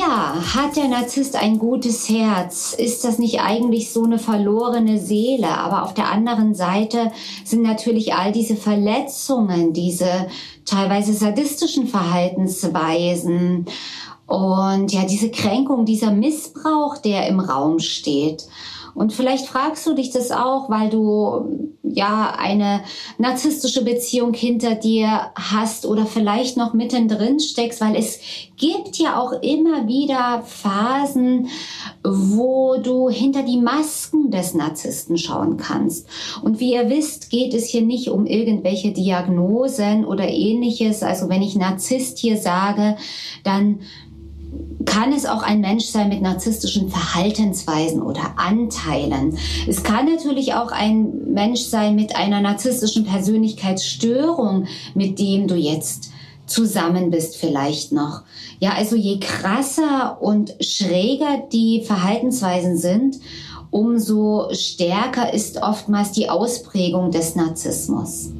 Ja, hat der Narzisst ein gutes Herz? Ist das nicht eigentlich so eine verlorene Seele? Aber auf der anderen Seite sind natürlich all diese Verletzungen, diese teilweise sadistischen Verhaltensweisen und ja, diese Kränkung, dieser Missbrauch, der im Raum steht. Und vielleicht fragst du dich das auch, weil du ja eine narzisstische Beziehung hinter dir hast oder vielleicht noch mittendrin steckst, weil es gibt ja auch immer wieder Phasen, wo du hinter die Masken des Narzissten schauen kannst. Und wie ihr wisst, geht es hier nicht um irgendwelche Diagnosen oder ähnliches. Also wenn ich Narzisst hier sage, dann kann es auch ein Mensch sein mit narzisstischen Verhaltensweisen oder Anteilen. Es kann natürlich auch ein Mensch sein mit einer narzisstischen Persönlichkeitsstörung, mit dem du jetzt zusammen bist vielleicht noch. Ja, also je krasser und schräger die Verhaltensweisen sind, umso stärker ist oftmals die Ausprägung des Narzissmus.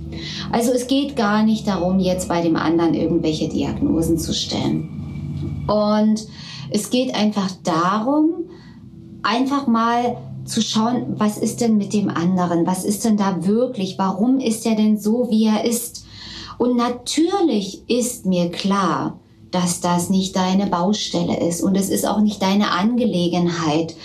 Also es geht gar nicht darum, jetzt bei dem anderen irgendwelche Diagnosen zu stellen. Und es geht einfach darum, einfach mal zu schauen, was ist denn mit dem anderen? Was ist denn da wirklich? Warum ist er denn so, wie er ist? Und natürlich ist mir klar, dass das nicht deine Baustelle ist und es ist auch nicht deine Angelegenheit.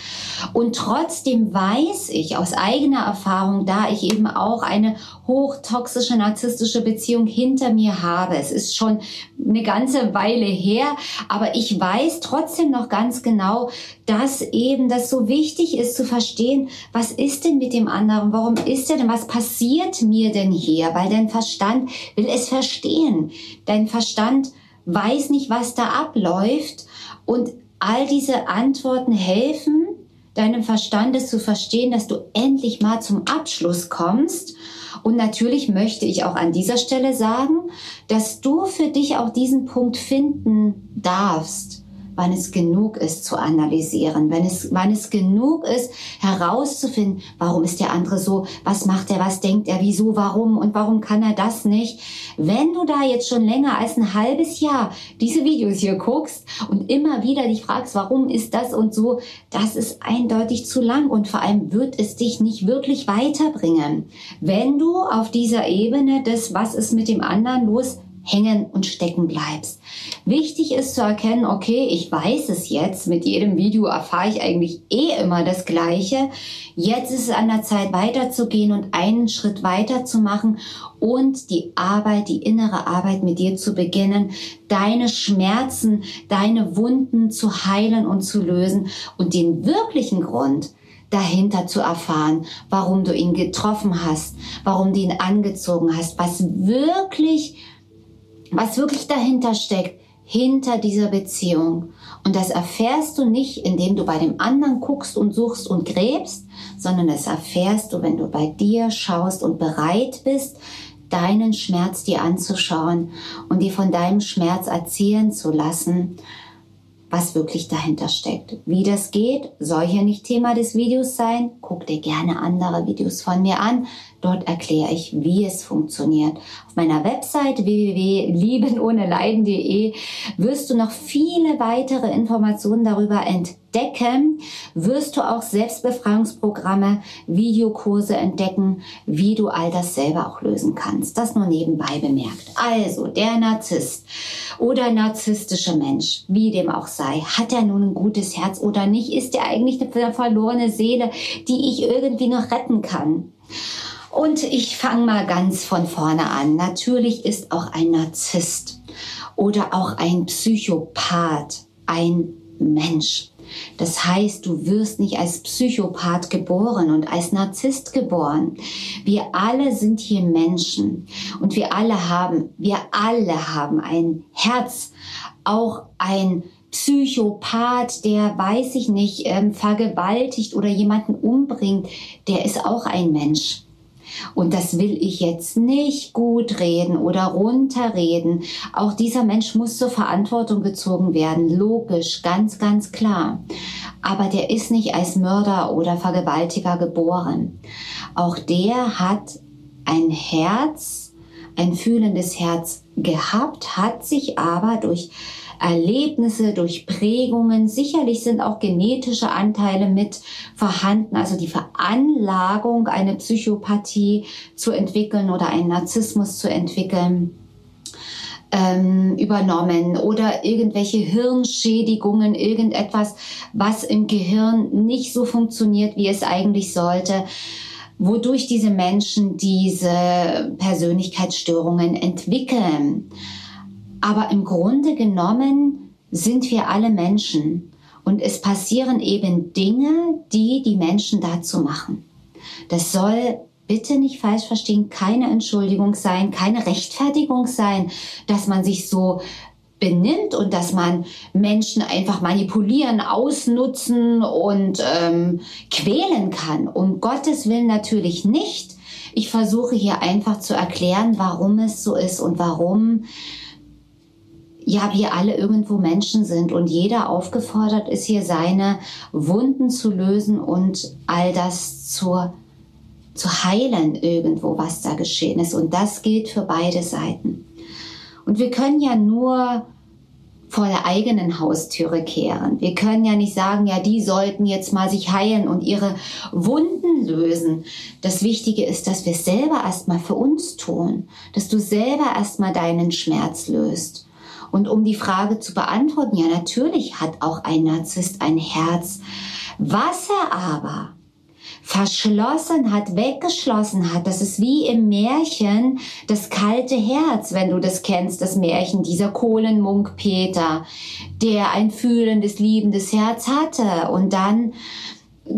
Und trotzdem weiß ich aus eigener Erfahrung, da ich eben auch eine hochtoxische narzisstische Beziehung hinter mir habe. Es ist schon eine ganze Weile her, aber ich weiß trotzdem noch ganz genau, dass eben das so wichtig ist zu verstehen, was ist denn mit dem anderen? Warum ist er denn? Was passiert mir denn hier? Weil dein Verstand will es verstehen. Dein Verstand weiß nicht, was da abläuft. Und all diese Antworten helfen, deinem Verstandes zu verstehen, dass du endlich mal zum Abschluss kommst. Und natürlich möchte ich auch an dieser Stelle sagen, dass du für dich auch diesen Punkt finden darfst wann es genug ist zu analysieren, wenn es, wann es genug ist herauszufinden, warum ist der andere so, was macht er, was denkt er, wieso, warum und warum kann er das nicht. Wenn du da jetzt schon länger als ein halbes Jahr diese Videos hier guckst und immer wieder dich fragst, warum ist das und so, das ist eindeutig zu lang und vor allem wird es dich nicht wirklich weiterbringen. Wenn du auf dieser Ebene des, was ist mit dem anderen los, hängen und stecken bleibst. Wichtig ist zu erkennen, okay, ich weiß es jetzt, mit jedem Video erfahre ich eigentlich eh immer das Gleiche. Jetzt ist es an der Zeit weiterzugehen und einen Schritt weiter zu machen und die Arbeit, die innere Arbeit mit dir zu beginnen, deine Schmerzen, deine Wunden zu heilen und zu lösen und den wirklichen Grund, dahinter zu erfahren, warum du ihn getroffen hast, warum du ihn angezogen hast, was wirklich was wirklich dahinter steckt, hinter dieser Beziehung. Und das erfährst du nicht, indem du bei dem anderen guckst und suchst und gräbst, sondern das erfährst du, wenn du bei dir schaust und bereit bist, deinen Schmerz dir anzuschauen und dir von deinem Schmerz erzählen zu lassen, was wirklich dahinter steckt. Wie das geht, soll hier nicht Thema des Videos sein. Guck dir gerne andere Videos von mir an. Dort erkläre ich, wie es funktioniert. Auf meiner Website www.liebenohneleiden.de wirst du noch viele weitere Informationen darüber entdecken. Wirst du auch Selbstbefreiungsprogramme, Videokurse entdecken, wie du all das selber auch lösen kannst. Das nur nebenbei bemerkt. Also, der Narzisst oder narzisstische Mensch, wie dem auch sei, hat er nun ein gutes Herz oder nicht? Ist er eigentlich eine verlorene Seele, die ich irgendwie noch retten kann? Und ich fange mal ganz von vorne an. Natürlich ist auch ein Narzisst oder auch ein Psychopath ein Mensch. Das heißt, du wirst nicht als Psychopath geboren und als Narzisst geboren. Wir alle sind hier Menschen und wir alle haben, wir alle haben ein Herz, auch ein Psychopath, der, weiß ich nicht, ähm, vergewaltigt oder jemanden umbringt, der ist auch ein Mensch. Und das will ich jetzt nicht gut reden oder runterreden. Auch dieser Mensch muss zur Verantwortung gezogen werden. Logisch, ganz, ganz klar. Aber der ist nicht als Mörder oder Vergewaltiger geboren. Auch der hat ein Herz, ein fühlendes Herz gehabt, hat sich aber durch Erlebnisse, durch Prägungen. Sicherlich sind auch genetische Anteile mit vorhanden, also die Veranlagung, eine Psychopathie zu entwickeln oder einen Narzissmus zu entwickeln ähm, übernommen oder irgendwelche Hirnschädigungen, irgendetwas, was im Gehirn nicht so funktioniert, wie es eigentlich sollte wodurch diese Menschen diese Persönlichkeitsstörungen entwickeln. Aber im Grunde genommen sind wir alle Menschen und es passieren eben Dinge, die die Menschen dazu machen. Das soll bitte nicht falsch verstehen, keine Entschuldigung sein, keine Rechtfertigung sein, dass man sich so benimmt und dass man Menschen einfach manipulieren, ausnutzen und ähm, quälen kann. Um Gottes Willen natürlich nicht. Ich versuche hier einfach zu erklären, warum es so ist und warum ja, wir alle irgendwo Menschen sind und jeder aufgefordert ist, hier seine Wunden zu lösen und all das zur, zu heilen irgendwo, was da geschehen ist. Und das gilt für beide Seiten. Und wir können ja nur vor der eigenen Haustüre kehren. Wir können ja nicht sagen, ja, die sollten jetzt mal sich heilen und ihre Wunden lösen. Das Wichtige ist, dass wir es selber erstmal für uns tun, dass du selber erstmal deinen Schmerz löst. Und um die Frage zu beantworten, ja, natürlich hat auch ein Narzisst ein Herz. Was er aber verschlossen hat, weggeschlossen hat. Das ist wie im Märchen das kalte Herz, wenn du das kennst, das Märchen dieser Kohlenmunk Peter, der ein fühlendes, liebendes Herz hatte und dann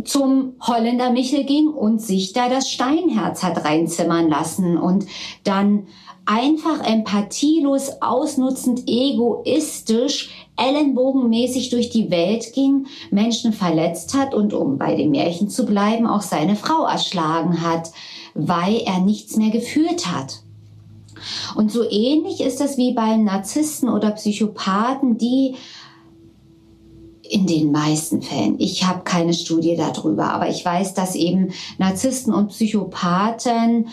zum Holländer Michel ging und sich da das Steinherz hat reinzimmern lassen und dann einfach empathielos, ausnutzend, egoistisch, ellenbogenmäßig durch die Welt ging, Menschen verletzt hat und um bei dem Märchen zu bleiben, auch seine Frau erschlagen hat, weil er nichts mehr gefühlt hat. Und so ähnlich ist das wie bei Narzissten oder Psychopathen, die in den meisten Fällen. Ich habe keine Studie darüber, aber ich weiß, dass eben Narzissten und Psychopathen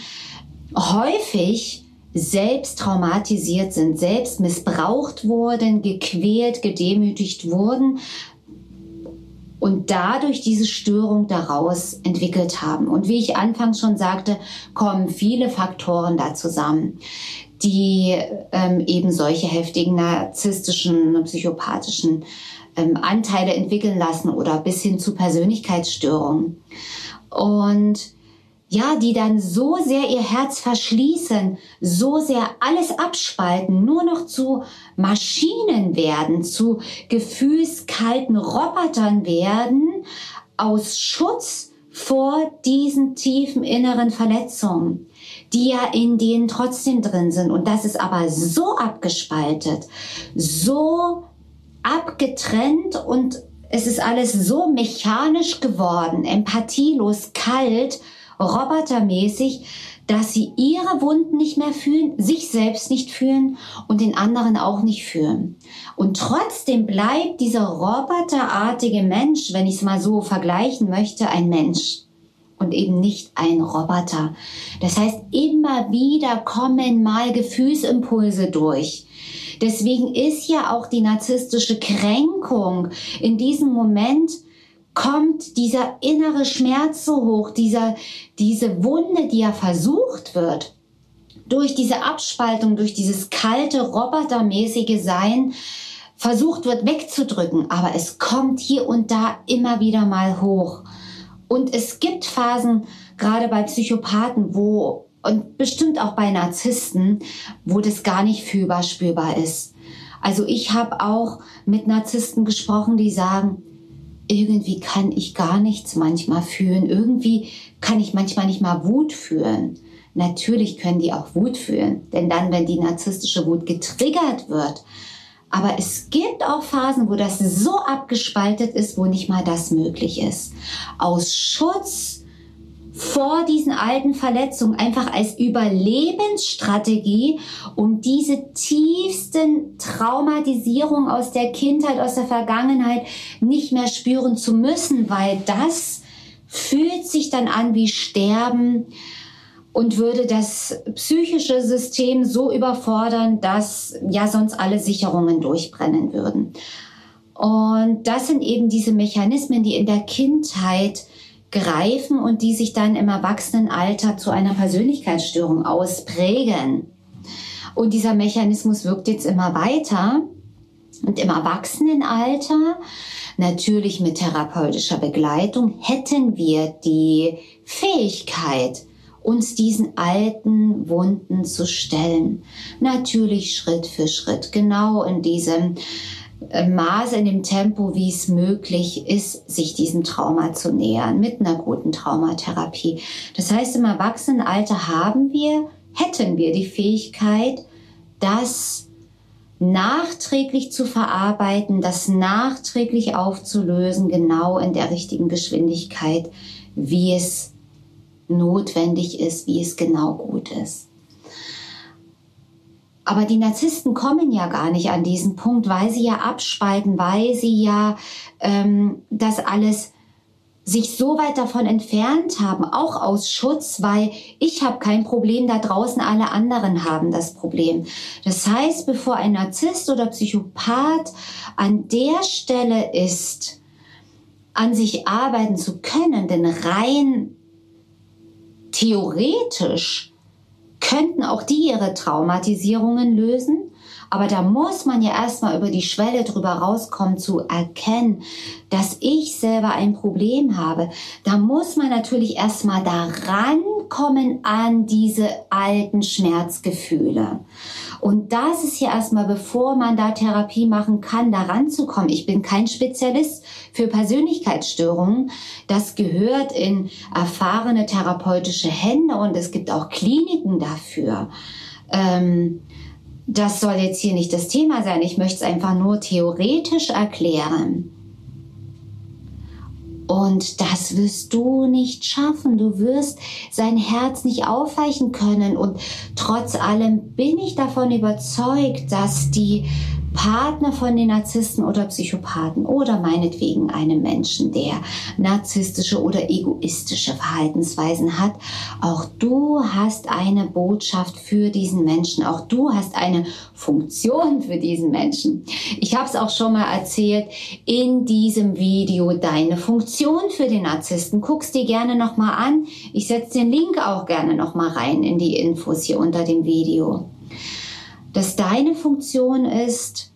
häufig selbst traumatisiert sind, selbst missbraucht wurden, gequält, gedemütigt wurden und dadurch diese Störung daraus entwickelt haben. Und wie ich anfangs schon sagte, kommen viele Faktoren da zusammen, die ähm, eben solche heftigen narzisstischen, psychopathischen ähm, Anteile entwickeln lassen oder bis hin zu Persönlichkeitsstörungen. Und ja, die dann so sehr ihr Herz verschließen, so sehr alles abspalten, nur noch zu Maschinen werden, zu gefühlskalten Robotern werden, aus Schutz vor diesen tiefen inneren Verletzungen, die ja in denen trotzdem drin sind. Und das ist aber so abgespaltet, so abgetrennt und es ist alles so mechanisch geworden, empathielos, kalt, robotermäßig, dass sie ihre Wunden nicht mehr fühlen, sich selbst nicht fühlen und den anderen auch nicht fühlen. Und trotzdem bleibt dieser roboterartige Mensch, wenn ich es mal so vergleichen möchte, ein Mensch und eben nicht ein Roboter. Das heißt, immer wieder kommen mal Gefühlsimpulse durch. Deswegen ist ja auch die narzisstische Kränkung in diesem Moment kommt dieser innere Schmerz so hoch, dieser, diese Wunde, die ja versucht wird, durch diese Abspaltung, durch dieses kalte, robotermäßige Sein, versucht wird wegzudrücken. Aber es kommt hier und da immer wieder mal hoch. Und es gibt Phasen, gerade bei Psychopathen, wo und bestimmt auch bei Narzissten, wo das gar nicht fühlbar spürbar ist. Also ich habe auch mit Narzissten gesprochen, die sagen, irgendwie kann ich gar nichts manchmal fühlen. Irgendwie kann ich manchmal nicht mal Wut fühlen. Natürlich können die auch Wut fühlen, denn dann, wenn die narzisstische Wut getriggert wird. Aber es gibt auch Phasen, wo das so abgespaltet ist, wo nicht mal das möglich ist. Aus Schutz vor diesen alten Verletzungen einfach als Überlebensstrategie, um diese tiefsten Traumatisierungen aus der Kindheit, aus der Vergangenheit nicht mehr spüren zu müssen, weil das fühlt sich dann an wie Sterben und würde das psychische System so überfordern, dass ja sonst alle Sicherungen durchbrennen würden. Und das sind eben diese Mechanismen, die in der Kindheit greifen und die sich dann im Erwachsenenalter zu einer Persönlichkeitsstörung ausprägen. Und dieser Mechanismus wirkt jetzt immer weiter. Und im Erwachsenenalter, natürlich mit therapeutischer Begleitung, hätten wir die Fähigkeit, uns diesen alten Wunden zu stellen. Natürlich Schritt für Schritt, genau in diesem Maße, in dem Tempo, wie es möglich ist, sich diesem Trauma zu nähern mit einer guten Traumatherapie. Das heißt, im Erwachsenenalter haben wir, hätten wir die Fähigkeit, das nachträglich zu verarbeiten, das nachträglich aufzulösen, genau in der richtigen Geschwindigkeit, wie es notwendig ist, wie es genau gut ist. Aber die Narzissten kommen ja gar nicht an diesen Punkt, weil sie ja abspalten, weil sie ja ähm, das alles sich so weit davon entfernt haben, auch aus Schutz, weil ich habe kein Problem, da draußen alle anderen haben das Problem. Das heißt, bevor ein Narzisst oder Psychopath an der Stelle ist, an sich arbeiten zu können, denn rein theoretisch könnten auch die ihre Traumatisierungen lösen. Aber da muss man ja erstmal über die Schwelle drüber rauskommen, zu erkennen, dass ich selber ein Problem habe. Da muss man natürlich erstmal da rankommen an diese alten Schmerzgefühle. Und das ist ja erstmal, bevor man da Therapie machen kann, da ranzukommen. Ich bin kein Spezialist für Persönlichkeitsstörungen. Das gehört in erfahrene therapeutische Hände und es gibt auch Kliniken dafür. Ähm, das soll jetzt hier nicht das Thema sein. Ich möchte es einfach nur theoretisch erklären. Und das wirst du nicht schaffen. Du wirst sein Herz nicht aufweichen können. Und trotz allem bin ich davon überzeugt, dass die Partner von den Narzissten oder Psychopathen oder meinetwegen einem Menschen, der narzisstische oder egoistische Verhaltensweisen hat. Auch du hast eine Botschaft für diesen Menschen. Auch du hast eine Funktion für diesen Menschen. Ich habe es auch schon mal erzählt in diesem Video, deine Funktion für den Narzissten. Guck's dir gerne nochmal an. Ich setze den Link auch gerne nochmal rein in die Infos hier unter dem Video dass deine Funktion ist,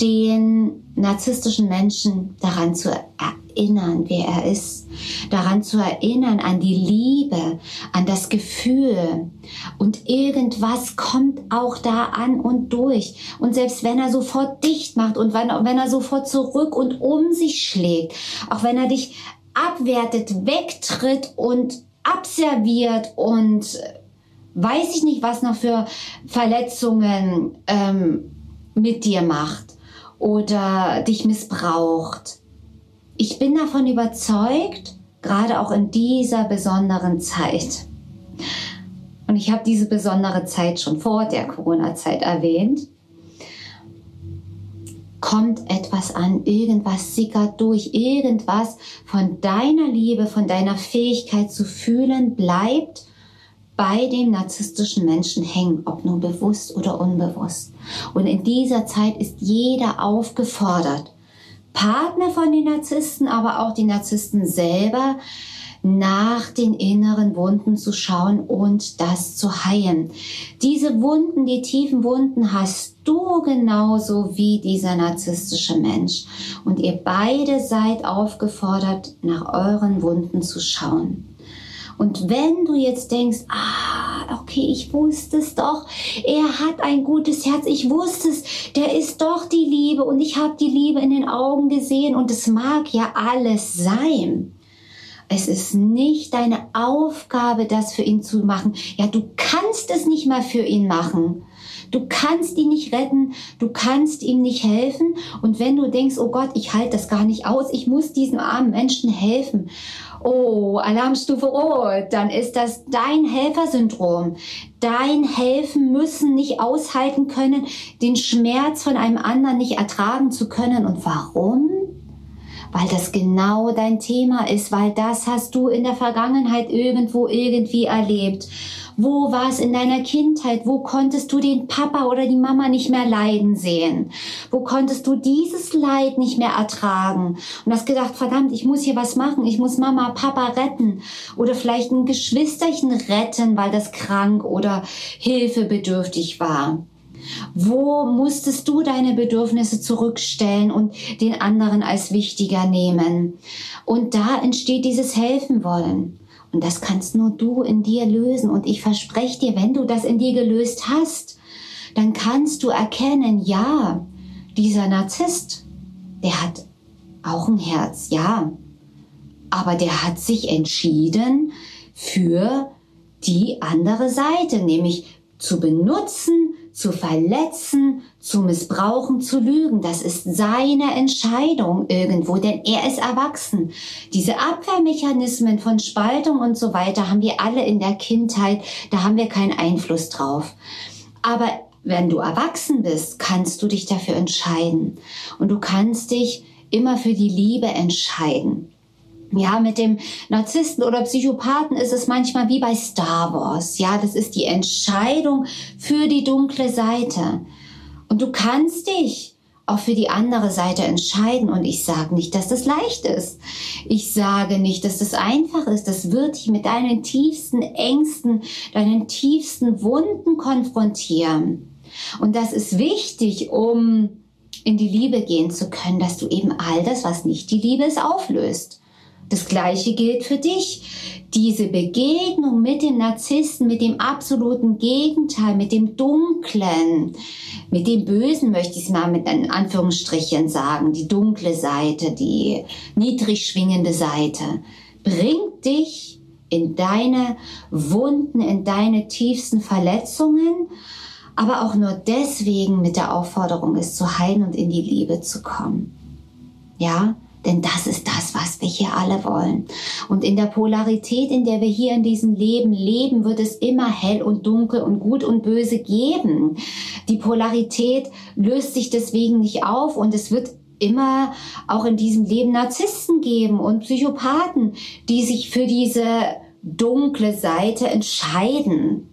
den narzisstischen Menschen daran zu erinnern, wer er ist, daran zu erinnern an die Liebe, an das Gefühl. Und irgendwas kommt auch da an und durch. Und selbst wenn er sofort dicht macht und wenn, wenn er sofort zurück und um sich schlägt, auch wenn er dich abwertet, wegtritt und abserviert und weiß ich nicht, was noch für Verletzungen ähm, mit dir macht oder dich missbraucht. Ich bin davon überzeugt, gerade auch in dieser besonderen Zeit. Und ich habe diese besondere Zeit schon vor der Corona-Zeit erwähnt. Kommt etwas an, irgendwas sickert durch, irgendwas von deiner Liebe, von deiner Fähigkeit zu fühlen bleibt bei dem narzisstischen Menschen hängen, ob nun bewusst oder unbewusst. Und in dieser Zeit ist jeder aufgefordert, Partner von den Narzissten, aber auch die Narzissten selber, nach den inneren Wunden zu schauen und das zu heilen. Diese Wunden, die tiefen Wunden hast du genauso wie dieser narzisstische Mensch. Und ihr beide seid aufgefordert, nach euren Wunden zu schauen. Und wenn du jetzt denkst, ah, okay, ich wusste es doch, er hat ein gutes Herz, ich wusste es, der ist doch die Liebe und ich habe die Liebe in den Augen gesehen und es mag ja alles sein. Es ist nicht deine Aufgabe, das für ihn zu machen. Ja, du kannst es nicht mal für ihn machen. Du kannst ihn nicht retten, du kannst ihm nicht helfen. Und wenn du denkst, oh Gott, ich halte das gar nicht aus, ich muss diesem armen Menschen helfen. Oh, Alarmstufe Rot, dann ist das dein Helfersyndrom. Dein Helfen müssen nicht aushalten können, den Schmerz von einem anderen nicht ertragen zu können. Und warum? Weil das genau dein Thema ist, weil das hast du in der Vergangenheit irgendwo irgendwie erlebt. Wo war es in deiner Kindheit? Wo konntest du den Papa oder die Mama nicht mehr leiden sehen? Wo konntest du dieses Leid nicht mehr ertragen? Und hast gedacht, verdammt, ich muss hier was machen. Ich muss Mama, Papa retten. Oder vielleicht ein Geschwisterchen retten, weil das krank oder hilfebedürftig war. Wo musstest du deine Bedürfnisse zurückstellen und den anderen als wichtiger nehmen? Und da entsteht dieses Helfen wollen. Und das kannst nur du in dir lösen. Und ich verspreche dir, wenn du das in dir gelöst hast, dann kannst du erkennen, ja, dieser Narzisst, der hat auch ein Herz, ja. Aber der hat sich entschieden für die andere Seite, nämlich zu benutzen, zu verletzen, zu missbrauchen, zu lügen. Das ist seine Entscheidung irgendwo, denn er ist erwachsen. Diese Abwehrmechanismen von Spaltung und so weiter haben wir alle in der Kindheit, da haben wir keinen Einfluss drauf. Aber wenn du erwachsen bist, kannst du dich dafür entscheiden. Und du kannst dich immer für die Liebe entscheiden. Ja, mit dem Narzissten oder Psychopathen ist es manchmal wie bei Star Wars. Ja, das ist die Entscheidung für die dunkle Seite. Und du kannst dich auch für die andere Seite entscheiden. Und ich sage nicht, dass das leicht ist. Ich sage nicht, dass das einfach ist. Das wird dich mit deinen tiefsten Ängsten, deinen tiefsten Wunden konfrontieren. Und das ist wichtig, um in die Liebe gehen zu können, dass du eben all das, was nicht die Liebe ist, auflöst. Das Gleiche gilt für dich. Diese Begegnung mit dem Narzissten, mit dem absoluten Gegenteil, mit dem Dunklen, mit dem Bösen möchte ich es mal mit Anführungsstrichen sagen, die dunkle Seite, die niedrig schwingende Seite, bringt dich in deine Wunden, in deine tiefsten Verletzungen, aber auch nur deswegen mit der Aufforderung, es zu heilen und in die Liebe zu kommen. Ja, denn das ist das, was wir hier alle wollen. Und in der Polarität, in der wir hier in diesem Leben leben, wird es immer hell und dunkel und gut und böse geben. Die Polarität löst sich deswegen nicht auf und es wird immer auch in diesem Leben Narzissten geben und Psychopathen, die sich für diese dunkle Seite entscheiden.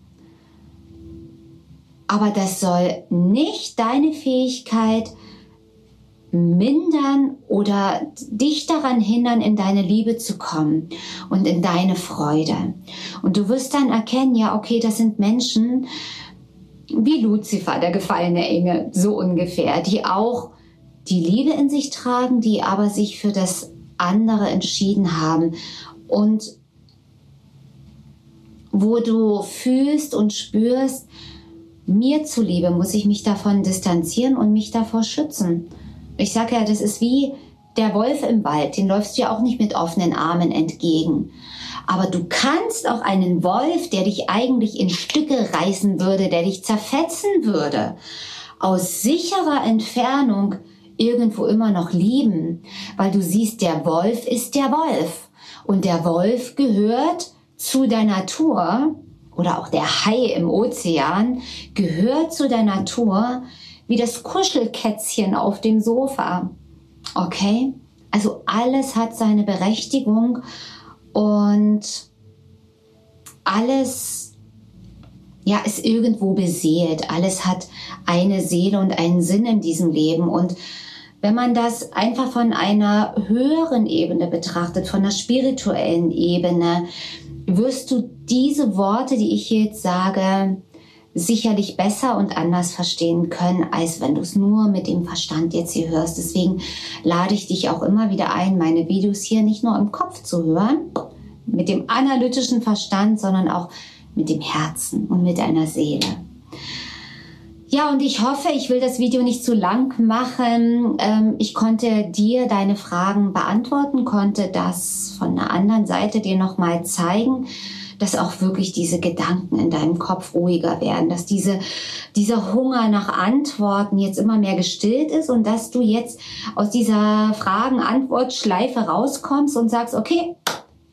Aber das soll nicht deine Fähigkeit mindern oder dich daran hindern, in deine Liebe zu kommen und in deine Freude. Und du wirst dann erkennen, ja, okay, das sind Menschen wie Luzifer, der gefallene Engel, so ungefähr, die auch die Liebe in sich tragen, die aber sich für das andere entschieden haben und wo du fühlst und spürst, mir zuliebe muss ich mich davon distanzieren und mich davor schützen. Ich sage ja, das ist wie der Wolf im Wald, den läufst du ja auch nicht mit offenen Armen entgegen. Aber du kannst auch einen Wolf, der dich eigentlich in Stücke reißen würde, der dich zerfetzen würde, aus sicherer Entfernung irgendwo immer noch lieben, weil du siehst, der Wolf ist der Wolf und der Wolf gehört zu der Natur oder auch der Hai im Ozean gehört zu der Natur, wie das Kuschelkätzchen auf dem Sofa. Okay? Also alles hat seine Berechtigung und alles ja, ist irgendwo beseelt. Alles hat eine Seele und einen Sinn in diesem Leben. Und wenn man das einfach von einer höheren Ebene betrachtet, von einer spirituellen Ebene, wirst du diese Worte, die ich jetzt sage, sicherlich besser und anders verstehen können, als wenn du es nur mit dem Verstand jetzt hier hörst. Deswegen lade ich dich auch immer wieder ein, meine Videos hier nicht nur im Kopf zu hören, mit dem analytischen Verstand, sondern auch mit dem Herzen und mit deiner Seele. Ja, und ich hoffe, ich will das Video nicht zu lang machen. Ähm, ich konnte dir deine Fragen beantworten, konnte das von einer anderen Seite dir nochmal zeigen, dass auch wirklich diese Gedanken in deinem Kopf ruhiger werden, dass diese, dieser Hunger nach Antworten jetzt immer mehr gestillt ist und dass du jetzt aus dieser Fragen-Antwort-Schleife rauskommst und sagst, okay,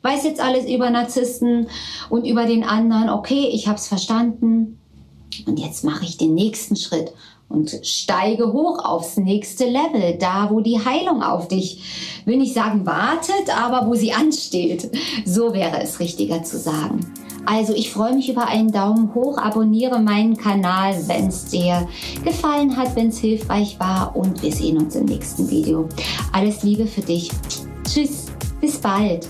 weiß jetzt alles über Narzissten und über den anderen, okay, ich habe es verstanden. Und jetzt mache ich den nächsten Schritt und steige hoch aufs nächste Level, da wo die Heilung auf dich, will nicht sagen wartet, aber wo sie ansteht. So wäre es richtiger zu sagen. Also ich freue mich über einen Daumen hoch, abonniere meinen Kanal, wenn es dir gefallen hat, wenn es hilfreich war und wir sehen uns im nächsten Video. Alles Liebe für dich. Tschüss, bis bald.